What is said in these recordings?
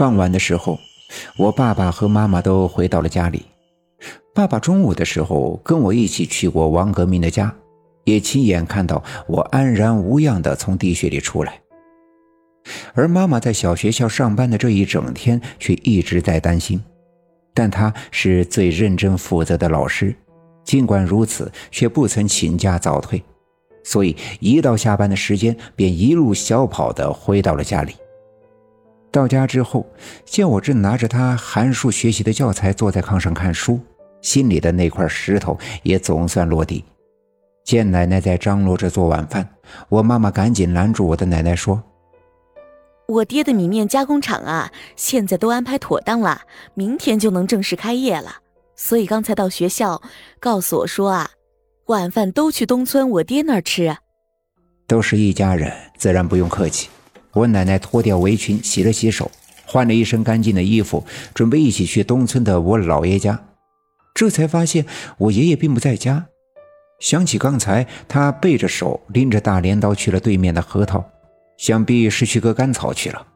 傍晚的时候，我爸爸和妈妈都回到了家里。爸爸中午的时候跟我一起去过王革命的家，也亲眼看到我安然无恙地从地穴里出来。而妈妈在小学校上班的这一整天，却一直在担心。但她是最认真负责的老师，尽管如此，却不曾请假早退，所以一到下班的时间，便一路小跑地回到了家里。到家之后，见我正拿着他函数学习的教材坐在炕上看书，心里的那块石头也总算落地。见奶奶在张罗着做晚饭，我妈妈赶紧拦住我的奶奶说：“我爹的米面加工厂啊，现在都安排妥当了，明天就能正式开业了。所以刚才到学校告诉我说啊，晚饭都去东村我爹那儿吃。都是一家人，自然不用客气。”我奶奶脱掉围裙，洗了洗手，换了一身干净的衣服，准备一起去东村的我姥爷家。这才发现我爷爷并不在家。想起刚才他背着手拎着大镰刀去了对面的核桃，想必是去割干草去了。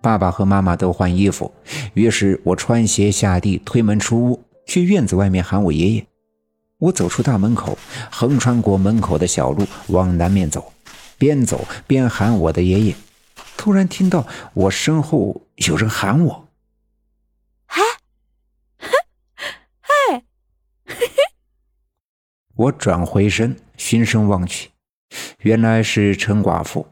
爸爸和妈妈都换衣服，于是我穿鞋下地，推门出屋，去院子外面喊我爷爷。我走出大门口，横穿过门口的小路，往南面走，边走边喊我的爷爷。突然听到我身后有人喊我：“哎，嘿，嘿嘿。”我转回身，循声望去，原来是陈寡妇。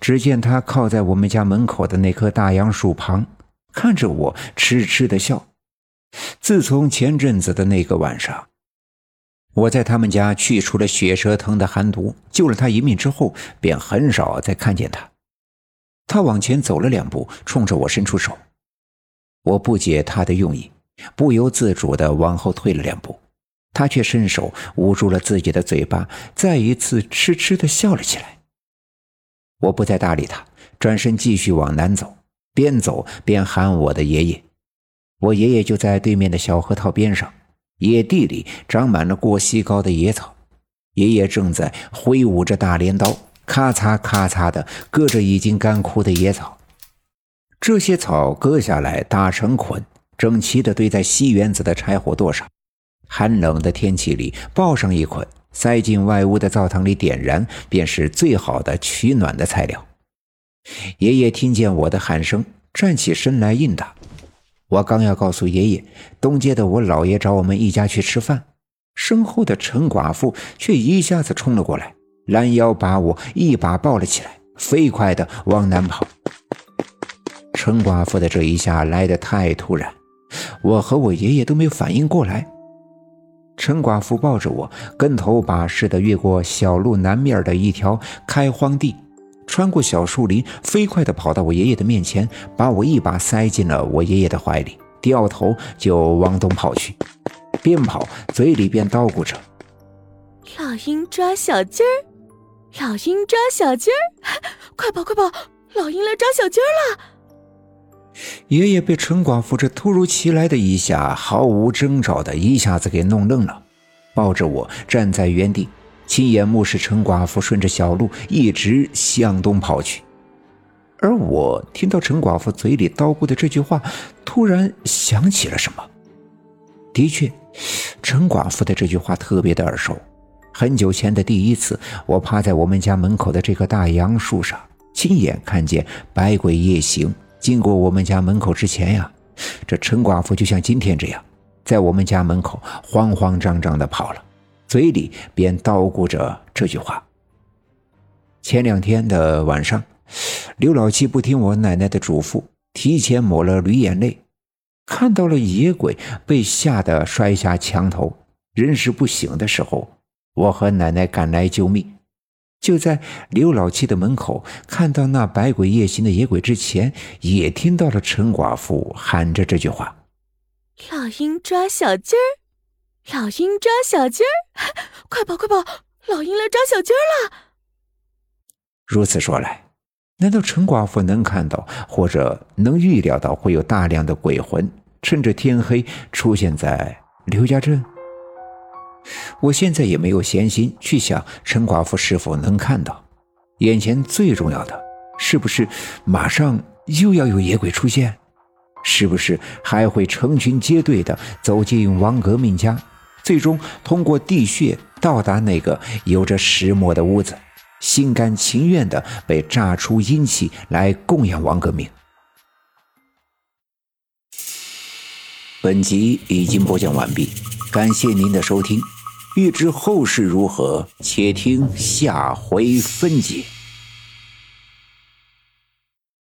只见她靠在我们家门口的那棵大杨树旁，看着我，痴痴的笑。自从前阵子的那个晚上，我在他们家去除了血蛇藤的寒毒，救了他一命之后，便很少再看见他。他往前走了两步，冲着我伸出手。我不解他的用意，不由自主地往后退了两步。他却伸手捂住了自己的嘴巴，再一次痴痴地笑了起来。我不再搭理他，转身继续往南走，边走边喊我的爷爷。我爷爷就在对面的小河套边上，野地里长满了过膝高的野草，爷爷正在挥舞着大镰刀。咔嚓咔嚓的割着已经干枯的野草，这些草割下来打成捆，整齐的堆在西园子的柴火垛上。寒冷的天气里，抱上一捆，塞进外屋的灶堂里点燃，便是最好的取暖的材料。爷爷听见我的喊声，站起身来应答。我刚要告诉爷爷，东街的我姥爷找我们一家去吃饭，身后的陈寡妇却一下子冲了过来。拦腰把我一把抱了起来，飞快地往南跑。陈寡妇的这一下来得太突然，我和我爷爷都没有反应过来。陈寡妇抱着我，跟头把似的越过小路南面的一条开荒地，穿过小树林，飞快地跑到我爷爷的面前，把我一把塞进了我爷爷的怀里，掉头就往东跑去，边跑嘴里边叨咕着：“老鹰抓小鸡儿。”老鹰抓小鸡儿，快跑快跑！老鹰来抓小鸡儿了。爷爷被陈寡妇这突如其来的一下，毫无征兆的一下子给弄愣了，抱着我站在原地，亲眼目视陈寡妇顺着小路一直向东跑去。而我听到陈寡妇嘴里叨咕的这句话，突然想起了什么。的确，陈寡妇的这句话特别的耳熟。很久前的第一次，我趴在我们家门口的这棵大杨树上，亲眼看见百鬼夜行经过我们家门口之前呀，这陈寡妇就像今天这样，在我们家门口慌慌张张地跑了，嘴里便叨咕着这句话。前两天的晚上，刘老七不听我奶奶的嘱咐，提前抹了驴眼泪，看到了野鬼，被吓得摔下墙头，人事不省的时候。我和奶奶赶来救命，就在刘老七的门口看到那百鬼夜行的野鬼之前，也听到了陈寡妇喊着这句话：“老鹰抓小鸡儿，老鹰抓小鸡儿，快跑快跑！老鹰来抓小鸡儿了。”如此说来，难道陈寡妇能看到或者能预料到会有大量的鬼魂趁着天黑出现在刘家镇？我现在也没有闲心去想陈寡妇是否能看到，眼前最重要的是不是马上又要有野鬼出现？是不是还会成群结队的走进王革命家，最终通过地穴到达那个有着石磨的屋子，心甘情愿的被榨出阴气来供养王革命？本集已经播讲完毕，感谢您的收听。欲知后事如何，且听下回分解。